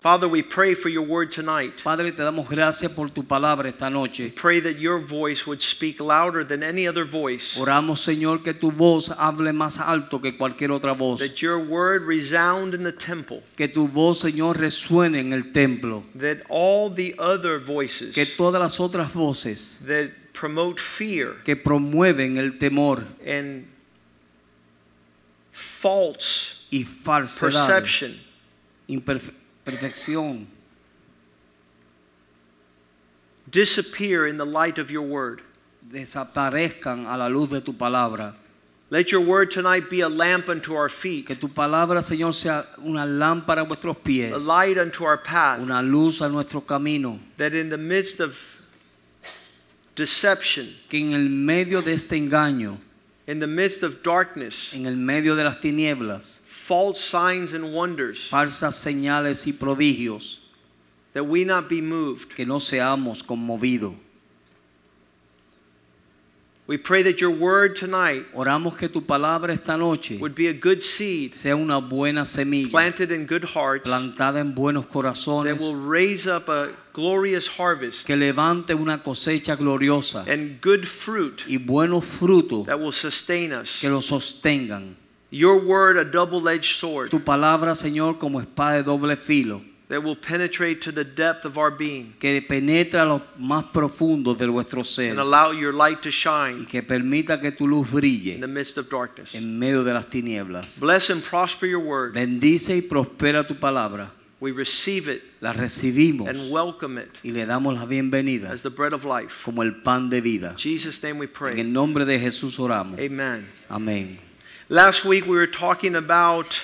Father, we pray for your word tonight. Padre, te damos gracias por tu palabra esta noche. Pray that your voice would speak louder than any other voice. Oramos, Señor, que tu voz hable más alto que cualquier otra voz. That your word resound in the temple. Que tu voz, Señor, resuene en el templo. That all the other voices Que todas las otras voces that promote fear que promueven el temor and false y falsedad, perception imperfección, disappear in the light of your word. desaparezcan a la luz de tu palabra. Let your word tonight be a lamp unto our feet, Que tu palabra, Señor, sea una lámpara a vuestros pies. a light unto our path. una luz a nuestro camino. That in the midst of deception, Que en el medio de este engaño, in the midst of darkness, en el medio de las tinieblas, false signs and wonders, falsas señales y prodigios, that we not be moved. que no seamos conmovidos. We pray that your word tonight Oramos que tu palabra esta noche would be a good seed sea una buena semilla planted in good hearts plantada en buenos that corazones will raise up a glorious harvest que levante una cosecha gloriosa and good fruit y buenos frutos that will sustain us. que lo sostengan. Your word, a double edged sword Tu palabra, Señor, como espada de doble filo, that will penetrate to the depth of our being que penetra lo más profundo de nuestro ser and allow your light to y shine que permita que tu luz brille in the midst of darkness. en medio de las tinieblas. Bless and prosper your word. Bendice y prospera tu palabra. We receive it La recibimos and welcome it y le damos la bienvenida as the bread of life. como el pan de vida. In Jesus' name we En pray. el nombre de Jesús oramos. Amen. Amén. Last week we were talking about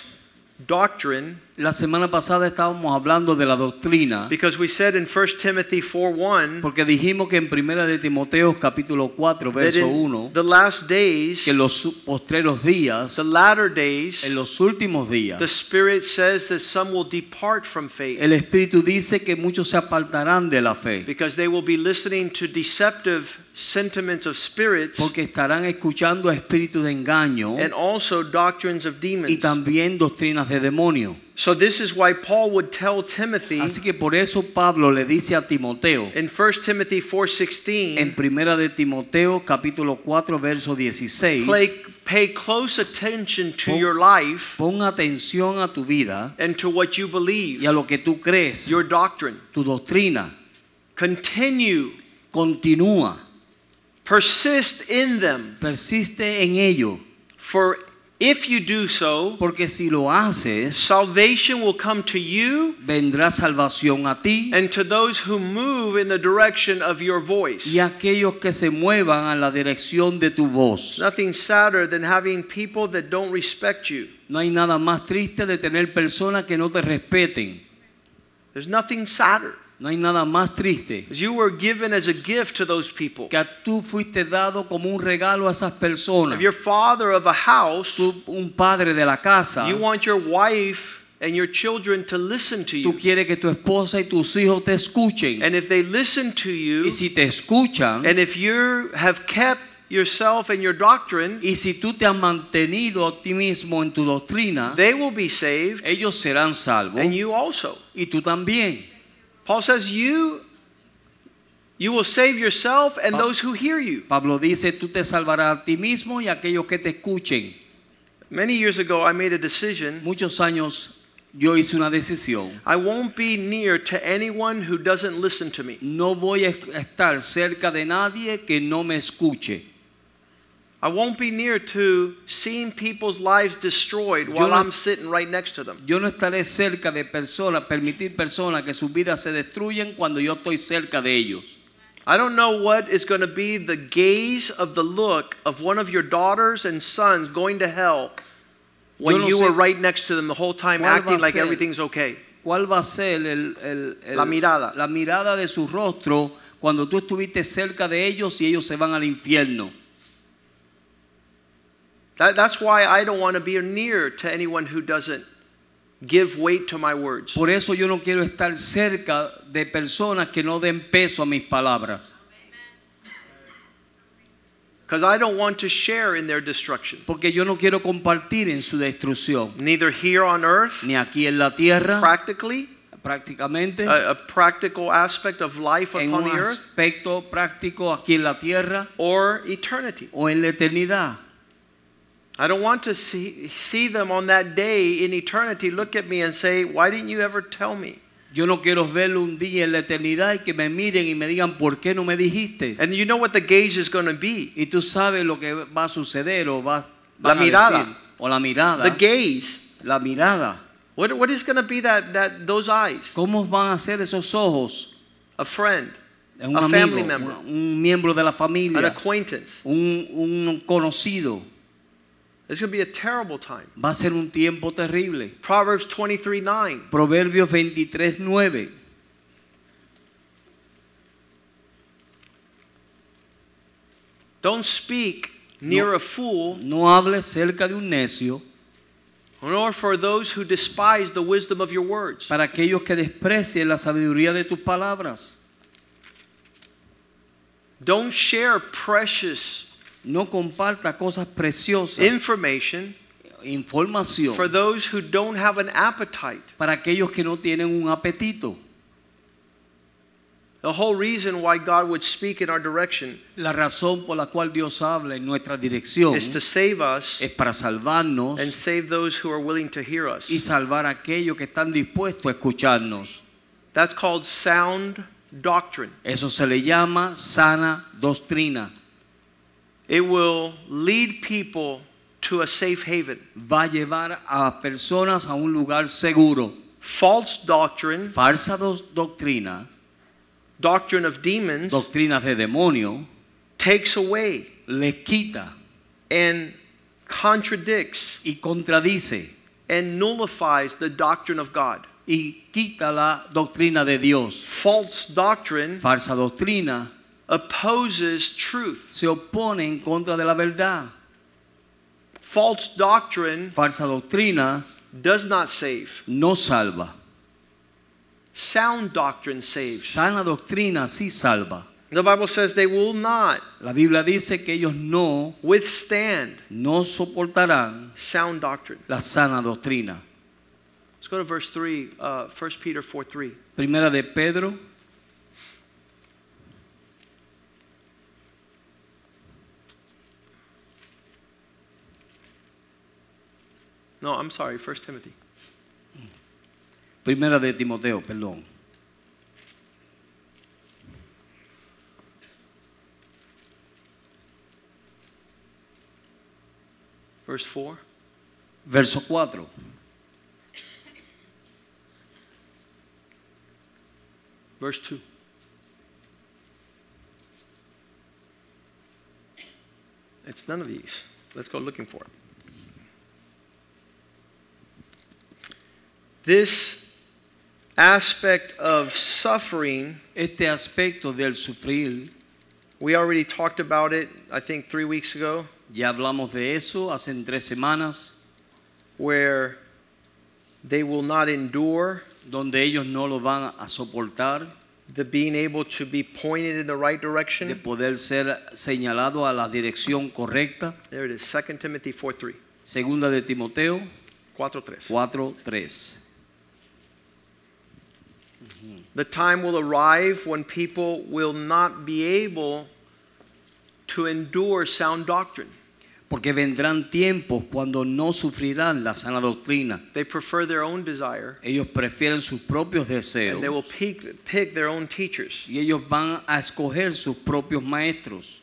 doctrine La semana pasada estábamos hablando de la doctrina because we said in 1 Timothy 4:1 porque dijimos que en primera de Timoteo capítulo 4 that verso in 1 the last days, que en los postreros días, the latter days, en los últimos días, the Spirit says that some will depart from faith el Espíritu dice que muchos se apartarán de la fe because they will be listening to deceptive sentiments of spirits porque estarán escuchando a espíritus de engaño and also doctrines of demons. y también doctrinas de demonio. So this is why Paul would tell Timothy Así que por eso Pablo le dice a Timoteo in 1 Timothy 4:16 en primera de Timoteo capítulo 4 verso 16 Pay, pay close attention to Pon- your life pon atención a tu vida and to what you believe, y a lo que tú crees, your doctrine. tu doctrina. Continue, Continúa, persist in them. persiste en ello, For if you do so, porque si lo haces, salvation will come to you vendrá salvación a ti and to those who move in the direction of your voice. Y aquellos que se muevan a la dirección de tu voz. Nothing sadder than having people that don't respect you. No hay nada más triste de tener personas que no te respeten. There's nothing sadder. No hay nada más triste As you were given as a gift to those people. que tú fuiste dado como un regalo a esas personas. If you're father of a house, Tú, un padre de la casa, you want your wife and your children to listen to you. tú quieres que tu esposa y tus hijos te escuchen. And if they listen to you, Y si te escuchan, and if you have kept yourself and your doctrine, y si tú te has mantenido a ti mismo en tu doctrina, they will be saved, ellos serán salvos and you also. y tú también. Paul says you you will save yourself and Pa- those who hear you. Pablo dice, tú te salvarás a ti mismo y a aquellos que te escuchen. Many years ago I made a decision. Muchos años yo hice una decisión. I won't be near to anyone who doesn't listen to me. No voy a estar cerca de nadie que no me escuche. I won't be near to seeing people's lives destroyed while no- I'm sitting right next to them. Yo no estaré cerca de personas, permitir personas que sus vidas se destruyen cuando yo estoy cerca de ellos. I don't know what is going to be the gaze of the look of one of your daughters and sons going to hell when no you were right next to them the whole time acting like everything's okay. ¿Cuál va a ser el- el- el- La mirada. la mirada de su rostro cuando tú estuviste cerca de ellos y ellos se van al infierno. That, that's why I don't want to be near to anyone who doesn't give weight to my words. Por eso yo no quiero estar cerca de personas que no den peso a mis palabras. Because I don't want to share in their destruction. Porque yo no quiero compartir en su destrucción. Neither here on earth, Ni aquí en la tierra, practically, prácticamente, a, a practical aspect of life en upon un the earth, aspecto práctico aquí en la tierra or eternity. o en la eternidad. I don't want to see, see them on that day in eternity look at me and say, Why didn't you ever tell me? Yo no quiero verlo un día en la eternidad y que me miren y me digan, ¿por qué no me dijiste? And you know what the gauge is going to be Y tú sabes lo que va a suceder o va La mirada. decir. o la mirada, the gaze. la mirada. What, what is going to be that, that those eyes? ¿Cómo van a ser esos ojos? A friend, Un a amigo, family member, un, un miembro de la familia. an acquaintance. un, un conocido. It's going to be a terrible time. Va a ser un tiempo terrible. Proverbs 23:9. Proverbios 23, 9. Don't speak near a fool, No hables cerca de un necio nor for those who despise the wisdom of your words. para aquellos que desprecien la sabiduría de tus palabras. Don't share precious No comparta cosas preciosas, information información for those who don't have an appetite. para aquellos que no tienen un apetito. The whole reason why God would speak in our direction La razón por la cual Dios habla en nuestra dirección is to save us es para salvarnos and save those who are willing to hear us. y salvar a aquellos que están dispuestos a escucharnos. That's called sound doctrine. Eso se le llama sana doctrina. It will lead people to a safe haven. Va a llevar a personas a un lugar seguro. False doctrine, Falsa do- doctrina, doctrine of demons, doctrinas de demonio, takes away les quita and contradicts y contradice and nullifies the doctrine of God. y quita la doctrina de Dios. False doctrine Falsa doctrina opposes truth. se opone en contra de la verdad. False doctrine Falsa doctrina does not save. no salva. Sound doctrine saves. Sana doctrina sí salva. The Bible says they will not La Biblia dice que ellos no, withstand no soportarán sound doctrine. la sana doctrina. Let's go to verse 3, uh, 1 Peter 4 3. Primera de Pedro, No, I'm sorry, 1 Timothy. primera de Timoteo, perdón. Verse 4. Verso 4. Verse 2. It's none of these. Let's go looking for it. This aspect of suffering, Este aspecto del sufrir, we already talked about it, I think, three weeks ago, ya hablamos de eso hace tres semanas, where they will not endure donde ellos no lo van a soportar, the being able to be pointed in the right direction. de poder ser señalado a la dirección correcta. There it is, 2 Timothy 4 3. Segunda de Timoteo 4 3. 4, 3. The time will arrive when people will not be able to endure sound doctrine. Porque vendrán tiempos cuando no sufrirán la sana doctrina. They prefer their own desire Ellos prefieren sus propios deseos and they will pick, pick their own teachers. y ellos van a escoger sus propios maestros.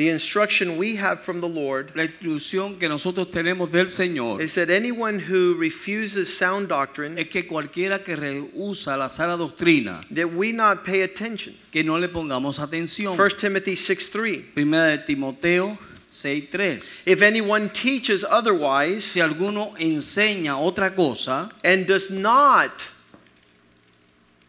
The instruction we have from the Lord La instrucción que nosotros tenemos del Señor is that anyone who refuses sound doctrine, es que cualquiera que rehúsa la sana doctrina, that we not pay attention. que no le pongamos atención. 1 Timothy 6 3. Primera de Timoteo 6:3. If anyone teaches otherwise Si alguno enseña otra cosa and does not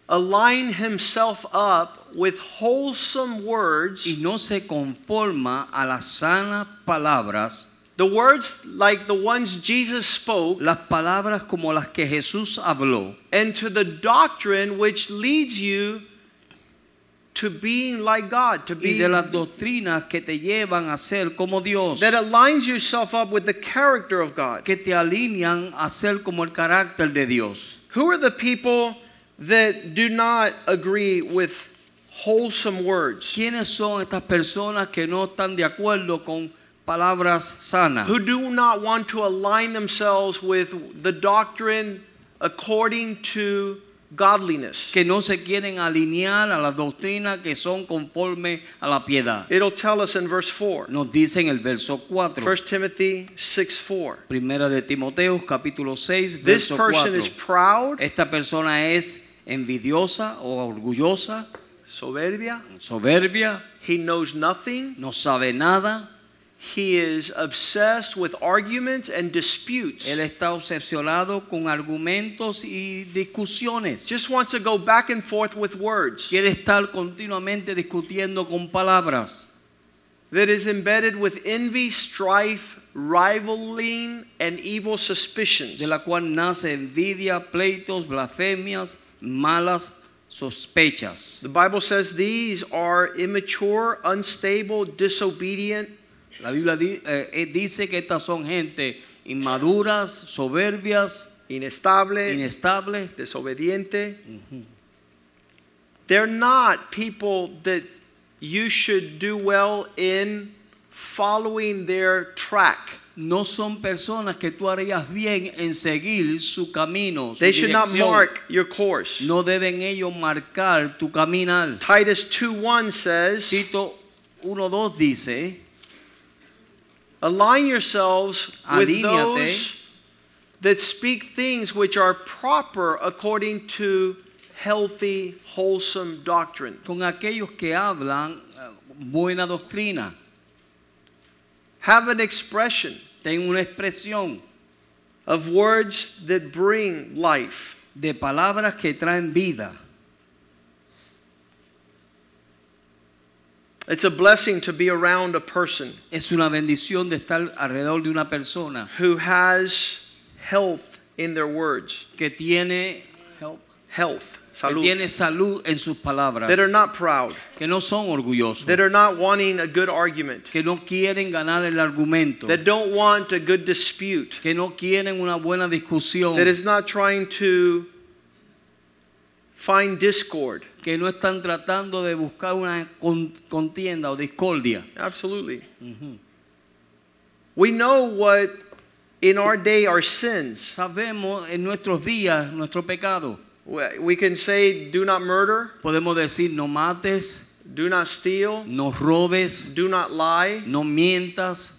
align himself up with wholesome words, y no se conforma a las sanas palabras, the words like the ones Jesus spoke, las palabras como las que Jesús habló, and to the doctrine which leads you to being like God, to y be de las doctrinas que te llevan a ser como Dios, that aligns yourself up with the character of God. que te alinean a ser como el carácter de Dios. Who are the people that do not agree with wholesome words? ¿Quiénes son estas personas que no están de acuerdo con palabras sanas? Who do not want to align themselves with the doctrine according to godliness? Que no se quieren alinear a las doctrinas que son conforme a la piedad. It'll tell us in verse 4. Nos dice en el verso 4. 1 Timothy 6 4. Primera de Timoteo, capítulo 6, This verso person 4. is proud, Esta persona es envidiosa o orgullosa, soberbia, soberbia, he knows nothing, no sabe nada. he is obsessed with arguments and disputes. Él está obsesionado con argumentos y discusiones. Just wants to go back and forth with words. Quiere estar continuamente discutiendo con palabras. that is embedded with envy, strife, rivaling, and evil suspicions. de la cual nace envidia, pleitos, blasfemias, malas sospechas. The Bible says these are immature, unstable, disobedient, La Biblia di- eh, eh, dice que estas son gente inmaduras, soberbias, inestable, inestables. disobediente. They're not people that you should do well in following their track. No son personas que tú harías bien en seguir su camino, su They should not mark your course. No deben ellos marcar tu caminar. Titus 2:1 says, Tito 1.2 dice, Align yourselves with those that speak things which are proper according to healthy, wholesome doctrine. con aquellos que hablan eh, buena doctrina. Have an expression Ten una expresión of words that bring life. de palabras que traen vida. It's a blessing to be around a person Es una bendición de estar alrededor de una persona who has health in their words. que tiene, help, Health, que salud. tiene salud en sus palabras, That are not proud, que no son orgullosos, that are not wanting a good argument, que no quieren ganar el argumento, that don't want a good dispute, que no quieren una buena discusión, that is not trying to find discord. que no están tratando de buscar una contienda o discordia. Absolutely. We know what in our day are sins. Sabemos en nuestros días nuestro pecado. We can say, do not murder, Podemos decir no mates, do not steal, no robes, do not lie. no mientas.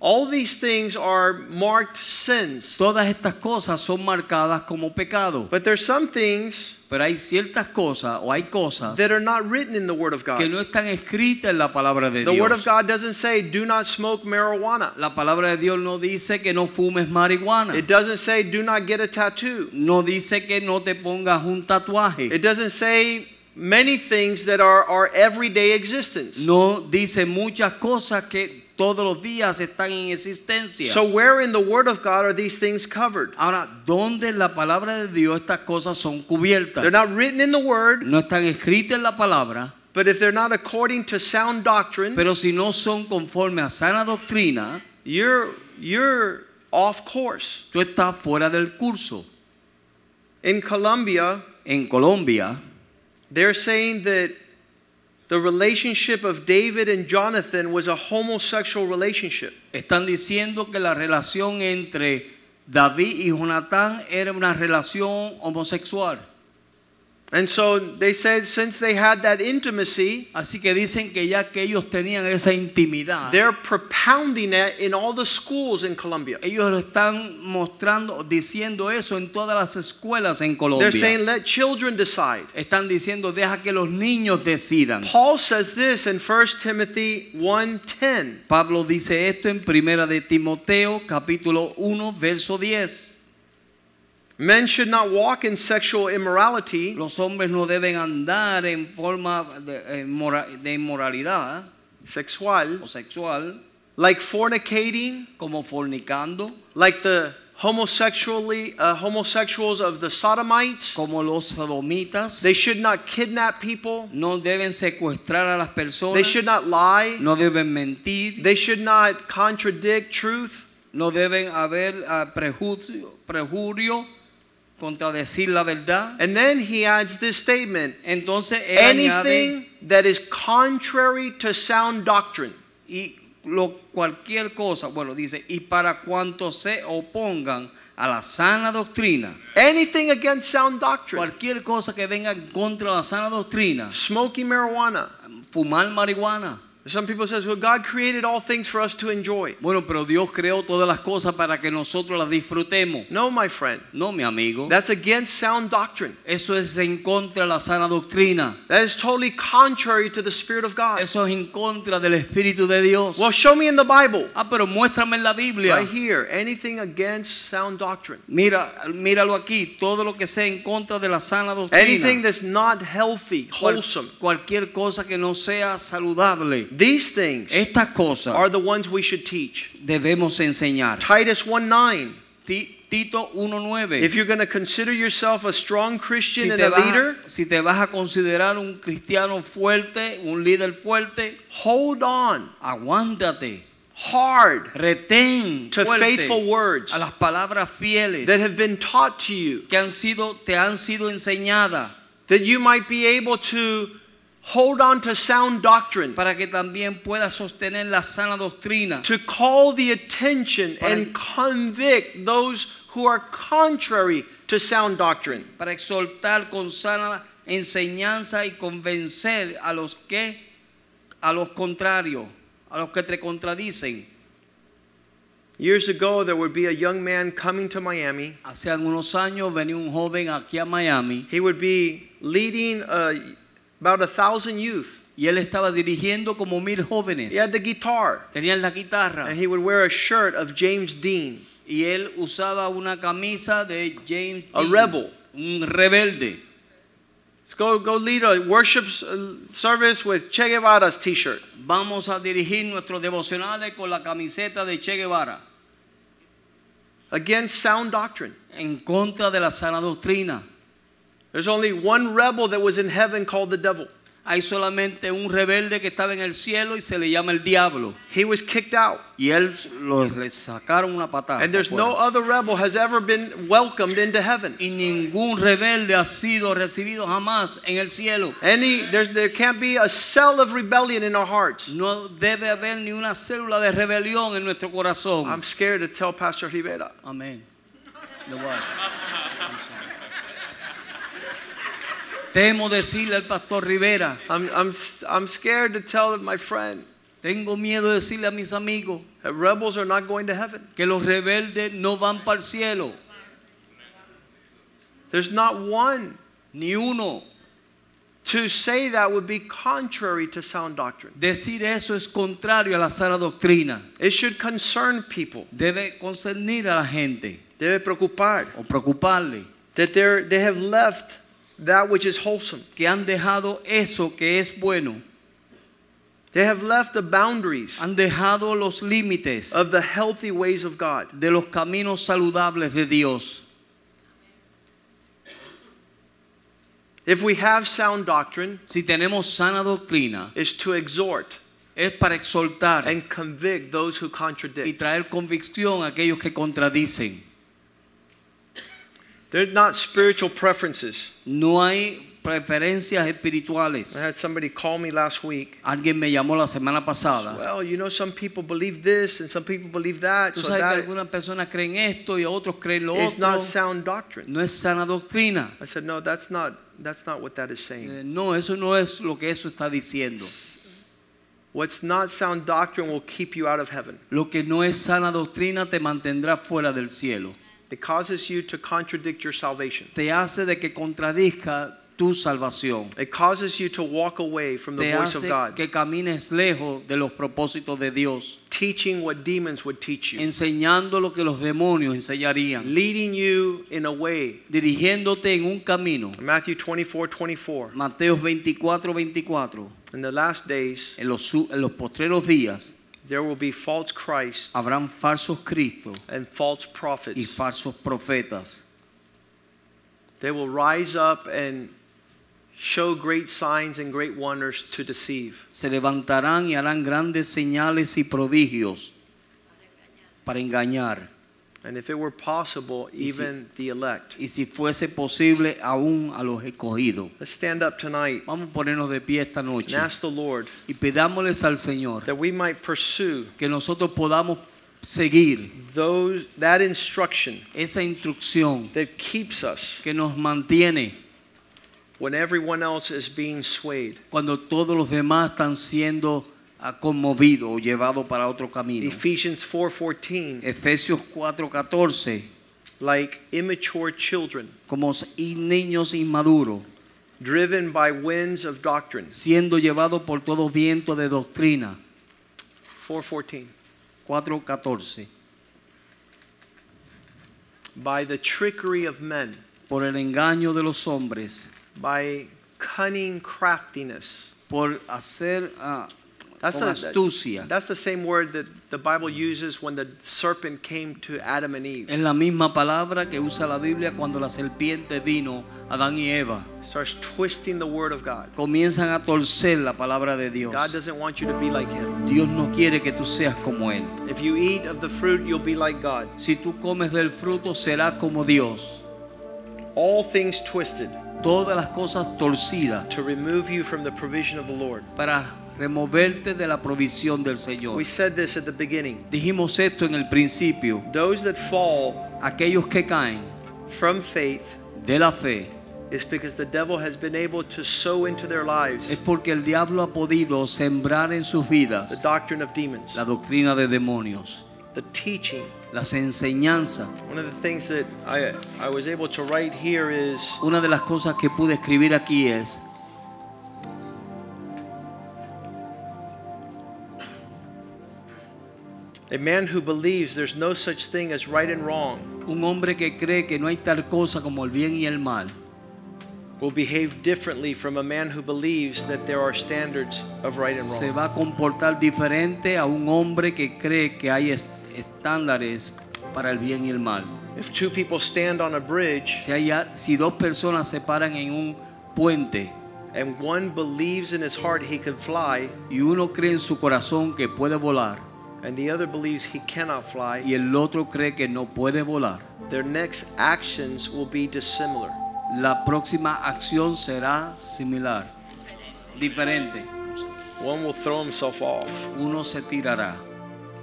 All these things are marked sins. Todas estas cosas son marcadas como pecado. But there's some things Pero hay ciertas cosas o hay cosas that are not written in the Word of God. que no están escritas en la palabra de The Word of God doesn't say, do not smoke marijuana. La palabra de Dios no dice que no fumes marihuana. It doesn't say, do not get a tattoo. No dice que no te pongas un tatuaje. It doesn't say many things that are our everyday existence. No dice muchas cosas que todos los días están en existencia. So, where in the Word of God are these things covered? Ahora, ¿dónde en la palabra de Dios estas cosas son cubiertas? They're not written in the Word, No están escritas en la palabra, but if they're not according to sound doctrine, pero si no son conforme a sana doctrina, you're, you're off course. tú estás fuera del curso. In Colombia, En Colombia, they're saying that the relationship of David and Jonathan was a homosexual relationship. están diciendo que la relación entre David y Jonatán era una relación homosexual. And so they said since they had that intimacy, Así que dicen que ya que ellos tenían esa intimidad, they're propounding it in all the schools in Colombia. ellos lo están mostrando, diciendo eso en todas las escuelas en Colombia. They're saying let children decide. Están diciendo, deja que los niños decidan. Paul says this in 1 Timothy 1:10. Pablo dice esto en Primera de Timoteo, capítulo 1, verso 10. Men should not walk in sexual immorality, Los hombres no deben andar en forma de, eh, de inmoralidad sexual, o sexual, like fornicating, como fornicando, like the homosexually uh, homosexuals of the Sodomites. como los sodomitas. They should not kidnap people. No deben secuestrar a las personas They should not lie. No deben mentir. They should not contradict truth. No deben haber ah, prejuicio, prejurio contradecir la verdad. And then he adds this statement Entonces él añade anything that is contrary to sound doctrine. y lo, cualquier cosa, bueno, dice, y para cuantos se opongan a la sana doctrina, Anything against sound doctrine. cualquier cosa que venga en contra la sana doctrina, Smoking marijuana. fumar marihuana. Some people says, well, God created all things for us to enjoy. Bueno, pero Dios creó todas las cosas para que nosotros las disfrutemos. No, my friend. No, mi amigo. That's against sound doctrine. Eso es en contra de la sana doctrina. That is totally contrary to the Spirit of God. Eso es en contra del Espíritu de Dios. Well, show me in the Bible. Ah, pero muéstrame en la Biblia. Right here. Anything against sound doctrine. Mira, míralo aquí, todo lo que sea en contra de la sana doctrina. Anything that's not healthy, Cual- wholesome. cualquier cosa que no sea saludable. These things Estas cosas are the ones we should teach. debemos enseñar. Titus 1 9. Ti- Tito 1.9. If you're going to consider yourself a strong Christian Si and te, a vas, leader, si te vas a considerar un cristiano fuerte, un líder fuerte, hold on aguántate, hard retén to fuerte faithful words a las palabras fieles that have been taught to you, que han sido, te han sido enseñadas that you might be able to hold on to sound doctrine, para que también pueda sostener la sana doctrina, to call the attention Para- and convict those who are contrary to sound doctrine. para exhortar con sana enseñanza y convencer a los que a los contrarios, a los que te contradicen. Years ago, there would be a young man coming to Miami. Hace algunos años venía un joven aquí a Miami He would be leading uh, about a thousand youth. y él estaba dirigiendo como mil jóvenes. He had the guitar, Tenían la guitarra and he would wear a shirt of James Dean. y él usaba una camisa de James A Dean, rebel. un rebelde. Let's go, go lead a worship uh, service with Che Guevara's t-shirt. Vamos a dirigir nuestros devocionales con la camiseta de Che Guevara Against sound doctrine. en contra de la sana doctrina. There's only one rebel that was in heaven called the devil. Hay solamente un rebelde que estaba en el cielo y se le llama el diablo. He was kicked out. Y él lo, le sacaron una patada. And there's no other rebel has ever been welcomed into heaven. y ningún rebelde ha sido recibido jamás en el cielo. Any there's there can't be a cell of rebellion in our hearts. No debe haber ni una célula de rebelión en nuestro corazón. I'm scared to tell Pastor Rivera. Amén. The what? I'm sorry. Temo decirle al pastor Rivera, I'm, I'm, I'm scared to tell my friend tengo miedo de decirle a mis amigos that rebels are not going to heaven. que los rebeldes no van para el cielo, There's not one. ni uno. To say that would be contrary to sound doctrine. Decir eso es contrario a la sana doctrina. It should concern people. Debe concernir a la gente Debe preocupar o preocuparle that they have left that which is wholesome. que han dejado eso que es bueno. They have left the boundaries Han dejado los límites of the healthy ways of God. de los caminos saludables de Dios. If we have sound doctrine, Si tenemos sana doctrina, is to exhort es para exhortar and convict those who contradict. y traer convicción a aquellos que contradicen. They're not spiritual preferences. No hay preferencias espirituales. I had somebody call me last week. Alguien me llamó la semana pasada. Well, you know, some people believe this and some people believe that. Tú So sabes que algunas personas creen esto y otros creen lo otro. not sound doctrine. No es sana doctrina. I said, no, that's not, that's not what that is saying. Eh, No, eso no es lo que eso está diciendo. What's not sound doctrine will keep you out of heaven. Lo que no es sana doctrina te mantendrá fuera del cielo. It causes you to contradict your salvation. Te hace de que contradizca tu salvación. It causes you to walk away from the Te voice of hace God. que camines lejos de los propósitos de Dios. teaching what demons would teach you, enseñando lo que los demonios enseñarían, leading you in a way. dirigiéndote en un camino. Matthew 24 24. Mateo 24, 24. In the last days, En los, su- en los postreros días there will be false Christ habrán falsos cristos and false y prophets. falsos profetas. They will rise up and show great signs and great wonders to deceive. Se levantarán y harán grandes señales y prodigios para engañar. And if it were possible, Y si- even the elect. Y si fuese posible, aún a los escogidos. Let's stand up tonight Vamos a ponernos de pie esta noche and ask the Lord y pidámosles al Señor that we might pursue que nosotros podamos seguir those that instruction esa instrucción that keeps us que nos mantiene when everyone else is being swayed. cuando todos los demás están siendo ah, conmovidos o llevados para otro camino. Ephesians 4:14 Efesios 4:14, like immature children como niños inmaduros, driven by winds of doctrine. siendo llevados por todo viento de doctrina. 4:14 4:14, by the trickery of men, por el engaño de los hombres, by cunning craftiness. por hacer ah, That's con the, astucia. that's the same word that the Bible uses when the serpent came to Adam and Eve. Es la misma palabra que usa la Biblia cuando la serpiente vino a Adán y Eva. Starts twisting the word of God. Comienzan a torcer la palabra de Dios. God doesn't want you to be like him. Dios no quiere que tú seas como Él. If you eat of the fruit, you'll be like God. Si tú comes del fruto, serás como Dios. All things twisted Todas las cosas torcidas to remove you from the provision of the Lord. para removerte de la provisión del Señor. We said this at the beginning. Dijimos esto en el principio. Those that fall Aquellos que caen from faith de la fe is because the devil has been able to sow into their lives es porque el diablo ha podido sembrar en sus vidas the doctrine of demons, la doctrina de demonios, the teaching. Las enseñanzas. One of the things that I, I was able to write here is Una de las cosas que pude escribir aquí es a man who believes there's no such thing as right and wrong un hombre que cree que no hay tal cosa como el bien y el mal. will behave differently from a man who believes that there are standards of right and Se wrong. va a comportar diferente a un hombre que cree que hay estándares para el bien y el mal. If two people stand on a bridge Si, hay, si dos personas se paran en un puente and one believes in his heart he can fly y uno cree en su corazón que puede volar and the other believes he cannot fly, y el otro cree que no puede volar, their next actions will be dissimilar. la próxima acción será similar, diferente. One will throw himself off Uno se tirará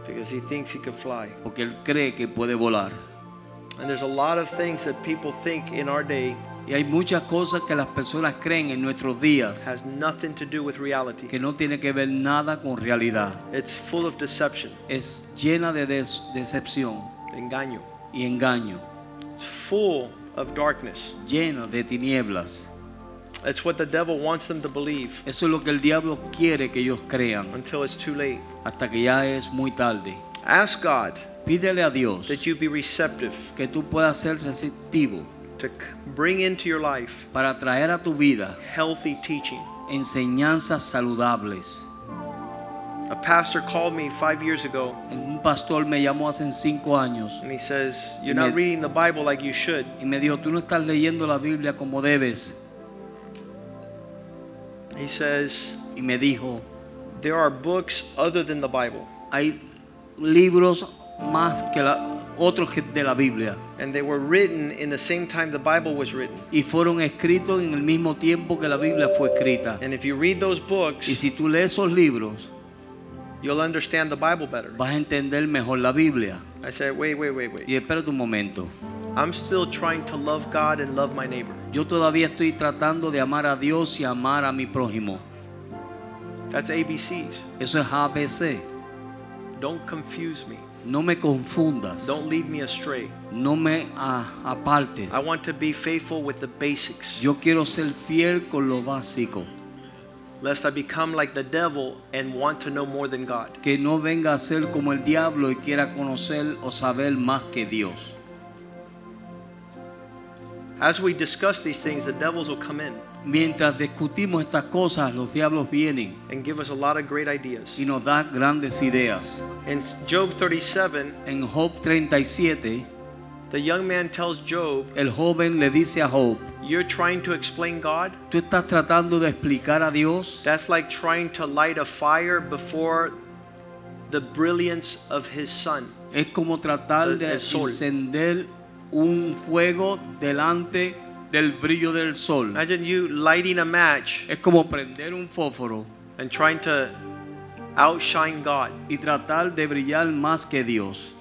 because he thinks he can fly. porque él cree que puede volar. And there's a lot of things that people think in our day Y hay muchas cosas que las personas creen en nuestros días has nothing to do with reality. que no tiene que ver nada con realidad. It's full of deception, Es llena de decepción engaño. y engaño, It's full of darkness. llena de tinieblas. It's what the devil wants them to believe Eso es lo que el diablo quiere que ellos crean until it's too late. hasta que ya es muy tarde. Ask God Pídele a Dios that you be receptive que tú puedas ser receptivo to bring into your life para traer a tu vida healthy teaching. enseñanzas saludables. A pastor called me five years ago Un pastor me llamó hace cinco años and he says, You're Y not reading the Bible like you should. y me dijo, tú no estás leyendo la Biblia como debes. He says, Y me dijo, There are books other than the Bible, hay libros más que la, otros que de la Biblia and they were written in the same time the Bible was written. y fueron escritos en el mismo tiempo que la Biblia fue escrita. And if you read those Y books, si tú lees esos libros, you'll understand the Bible better. vas a entender mejor la Biblia. I said, Wait, wait, wait, wait. Y espérate un momento. I'm still trying to love God and love my neighbor. Yo todavía estoy tratando de amar a Dios y amar a mi prójimo. That's ABCs. Eso es ABC. Don't confuse me. No me confundas. Don't lead me astray. No me a- apartes. I want to be faithful with the basics. Yo quiero ser fiel con lo básico. lest I become like the devil and want to know more than God. Que no venga a ser como el diablo y quiera conocer o saber más que Dios. As we discuss these things, the devils will come in Mientras discutimos estas cosas, los diablos vienen and give us a lot of great ideas. y nos dan grandes ideas. In Job 37, En Job 37, the young man tells Job, el joven le dice a Job, You're trying to explain God? tú estás tratando de explicar a Dios. That's like trying to light a fire before the brilliance of his sun. Es como tratar El- de el sol. encender un fuego delante del brillo del sol. Imagine you lighting a match Es como prender un fósforo and trying to outshine God. y tratar de brillar más que Dios.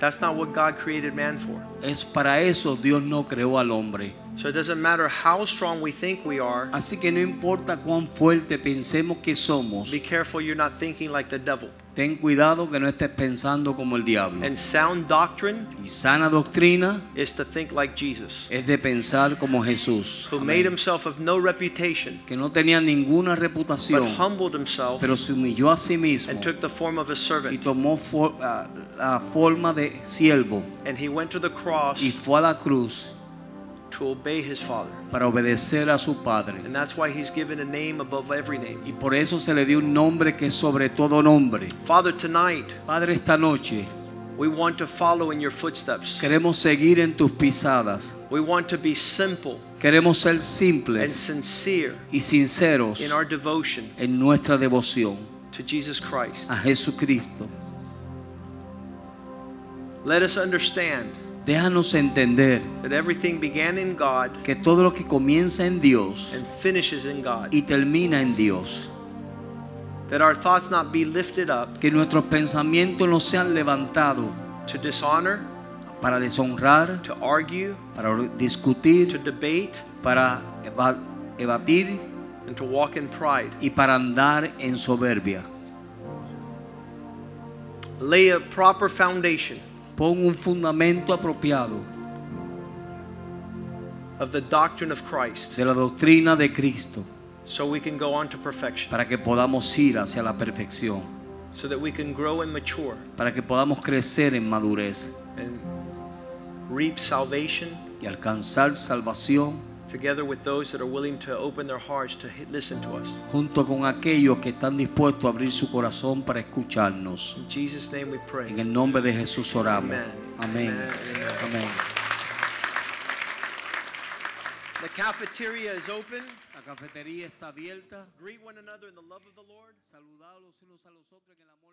That's not what God created man for. Es para eso Dios no creó al hombre. So it doesn't matter how strong we think we are. Así que no importa cuán fuerte pensemos que somos, Be careful you're not thinking like the devil. Ten cuidado que no estés pensando como el diablo. And sound doctrine Y sana doctrina is to think like Jesus, es de pensar como Jesús, who made himself of no reputation, que no tenía ninguna but reputación, humbled himself pero se humilló a sí mismo and took the form of a y servant. tomó for- ah, la forma de siervo And he went to the cross y fue a la cruz to obey his Father. para obedecer a su Padre. And that's why he's given a name above every name. Y por eso se le dio un nombre que es sobre todo nombre. Father, tonight Padre, esta noche we want to follow in your footsteps. queremos seguir en tus pisadas. We want to be simple Queremos ser simples and sincere y sinceros in our devotion en nuestra devoción to Jesus Christ. a Jesucristo. Let us understand Déjanos entender that everything began in God que todo lo que comienza en Dios and finishes in God. y termina en Dios. That our thoughts not be lifted up Que nuestros pensamientos no sean levantados to dishonor, para deshonrar, to argue, para to discutir, debate, para eva- evadir and to walk in pride. y para andar en soberbia. Lay a proper foundation Pon un fundamento apropiado of the doctrine of Christ. de la doctrina de Cristo so we can go on to perfection, para que podamos ir hacia la perfección, so that we can grow and mature. Para que podamos crecer en madurez and reap salvation. y alcanzar salvación together with those that are willing to open their hearts to listen to us. junto con aquellos que están dispuestos a abrir su corazón para escucharnos. In Jesus' name we pray. En el nombre de Jesús oramos. Amen. Amén. The cafeteria is open. La cafetería está abierta. Greet one another in the love of the Lord. Saludados unos a los otros en el amor.